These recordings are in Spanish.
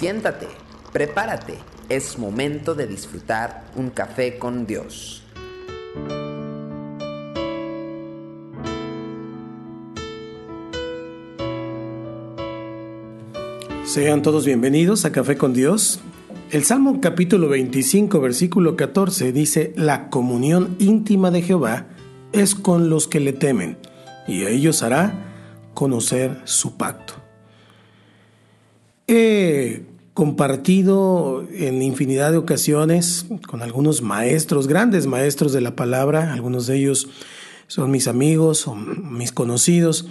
Siéntate, prepárate, es momento de disfrutar un café con Dios. Sean todos bienvenidos a Café con Dios. El Salmo capítulo 25, versículo 14 dice, La comunión íntima de Jehová es con los que le temen, y a ellos hará conocer su pacto. He compartido en infinidad de ocasiones con algunos maestros, grandes maestros de la palabra, algunos de ellos son mis amigos o mis conocidos,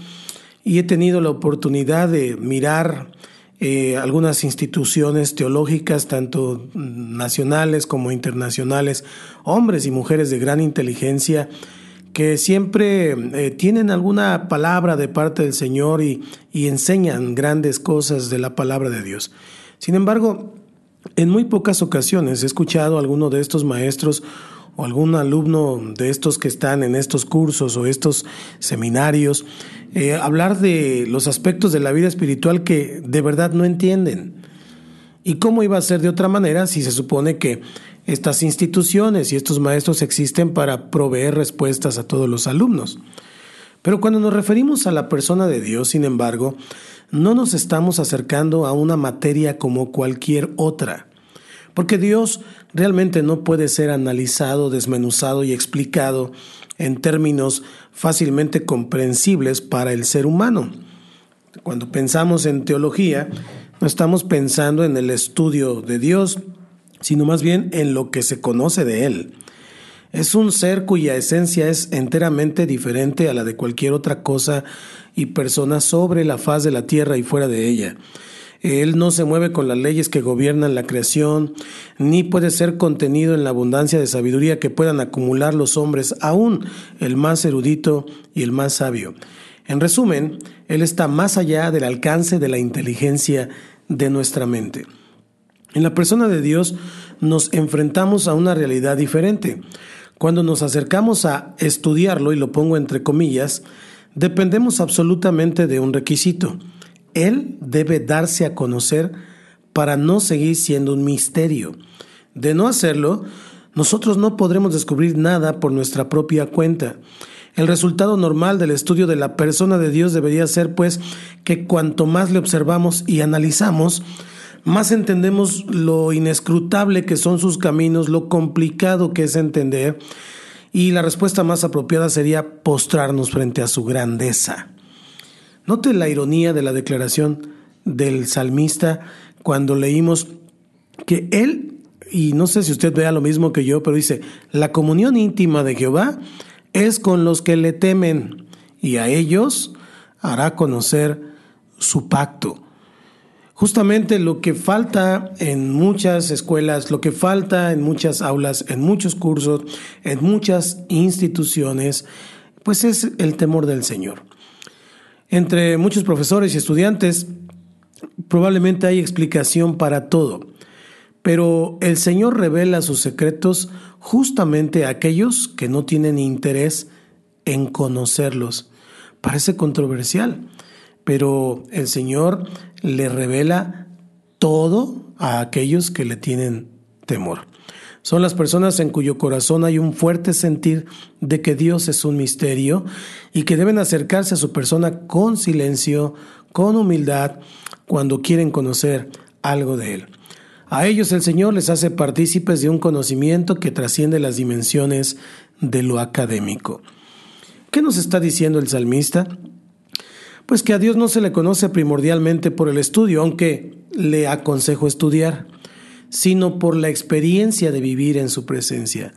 y he tenido la oportunidad de mirar eh, algunas instituciones teológicas, tanto nacionales como internacionales, hombres y mujeres de gran inteligencia, que siempre eh, tienen alguna palabra de parte del Señor y, y enseñan grandes cosas de la palabra de Dios. Sin embargo, en muy pocas ocasiones he escuchado a alguno de estos maestros o algún alumno de estos que están en estos cursos o estos seminarios eh, hablar de los aspectos de la vida espiritual que de verdad no entienden. ¿Y cómo iba a ser de otra manera si se supone que estas instituciones y estos maestros existen para proveer respuestas a todos los alumnos? Pero cuando nos referimos a la persona de Dios, sin embargo, no nos estamos acercando a una materia como cualquier otra, porque Dios realmente no puede ser analizado, desmenuzado y explicado en términos fácilmente comprensibles para el ser humano. Cuando pensamos en teología, no estamos pensando en el estudio de Dios, sino más bien en lo que se conoce de Él. Es un ser cuya esencia es enteramente diferente a la de cualquier otra cosa y persona sobre la faz de la tierra y fuera de ella. Él no se mueve con las leyes que gobiernan la creación, ni puede ser contenido en la abundancia de sabiduría que puedan acumular los hombres, aún el más erudito y el más sabio. En resumen, Él está más allá del alcance de la inteligencia de nuestra mente. En la persona de Dios nos enfrentamos a una realidad diferente. Cuando nos acercamos a estudiarlo, y lo pongo entre comillas, dependemos absolutamente de un requisito. Él debe darse a conocer para no seguir siendo un misterio. De no hacerlo, nosotros no podremos descubrir nada por nuestra propia cuenta. El resultado normal del estudio de la persona de Dios debería ser, pues, que cuanto más le observamos y analizamos, más entendemos lo inescrutable que son sus caminos, lo complicado que es entender, y la respuesta más apropiada sería postrarnos frente a su grandeza. Note la ironía de la declaración del salmista cuando leímos que él, y no sé si usted vea lo mismo que yo, pero dice, la comunión íntima de Jehová es con los que le temen, y a ellos hará conocer su pacto. Justamente lo que falta en muchas escuelas, lo que falta en muchas aulas, en muchos cursos, en muchas instituciones, pues es el temor del Señor. Entre muchos profesores y estudiantes, probablemente hay explicación para todo, pero el Señor revela sus secretos justamente a aquellos que no tienen interés en conocerlos. Parece controversial, pero el Señor le revela todo a aquellos que le tienen temor. Son las personas en cuyo corazón hay un fuerte sentir de que Dios es un misterio y que deben acercarse a su persona con silencio, con humildad, cuando quieren conocer algo de Él. A ellos el Señor les hace partícipes de un conocimiento que trasciende las dimensiones de lo académico. ¿Qué nos está diciendo el salmista? Pues que a Dios no se le conoce primordialmente por el estudio, aunque le aconsejo estudiar, sino por la experiencia de vivir en su presencia.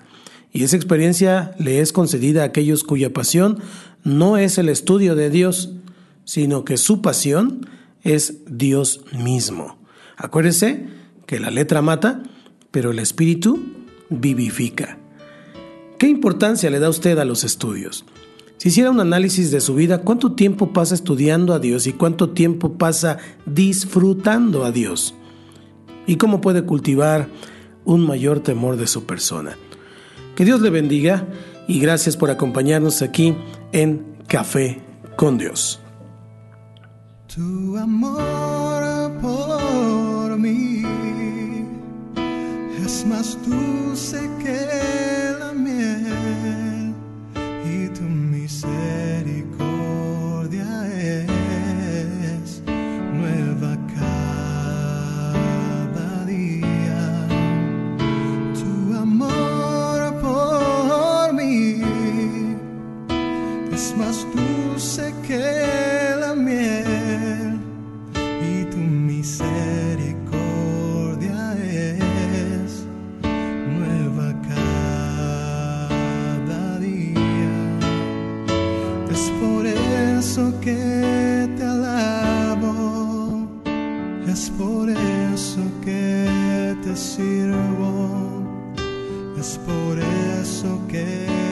Y esa experiencia le es concedida a aquellos cuya pasión no es el estudio de Dios, sino que su pasión es Dios mismo. Acuérdese que la letra mata, pero el espíritu vivifica. ¿Qué importancia le da usted a los estudios? Si hiciera un análisis de su vida, ¿cuánto tiempo pasa estudiando a Dios y cuánto tiempo pasa disfrutando a Dios? ¿Y cómo puede cultivar un mayor temor de su persona? Que Dios le bendiga y gracias por acompañarnos aquí en Café con Dios. Es más que es más dulce que la miel y tu misericordia es nueva cada día. Es por eso que te alabo, es por eso que te sirvo, es por eso que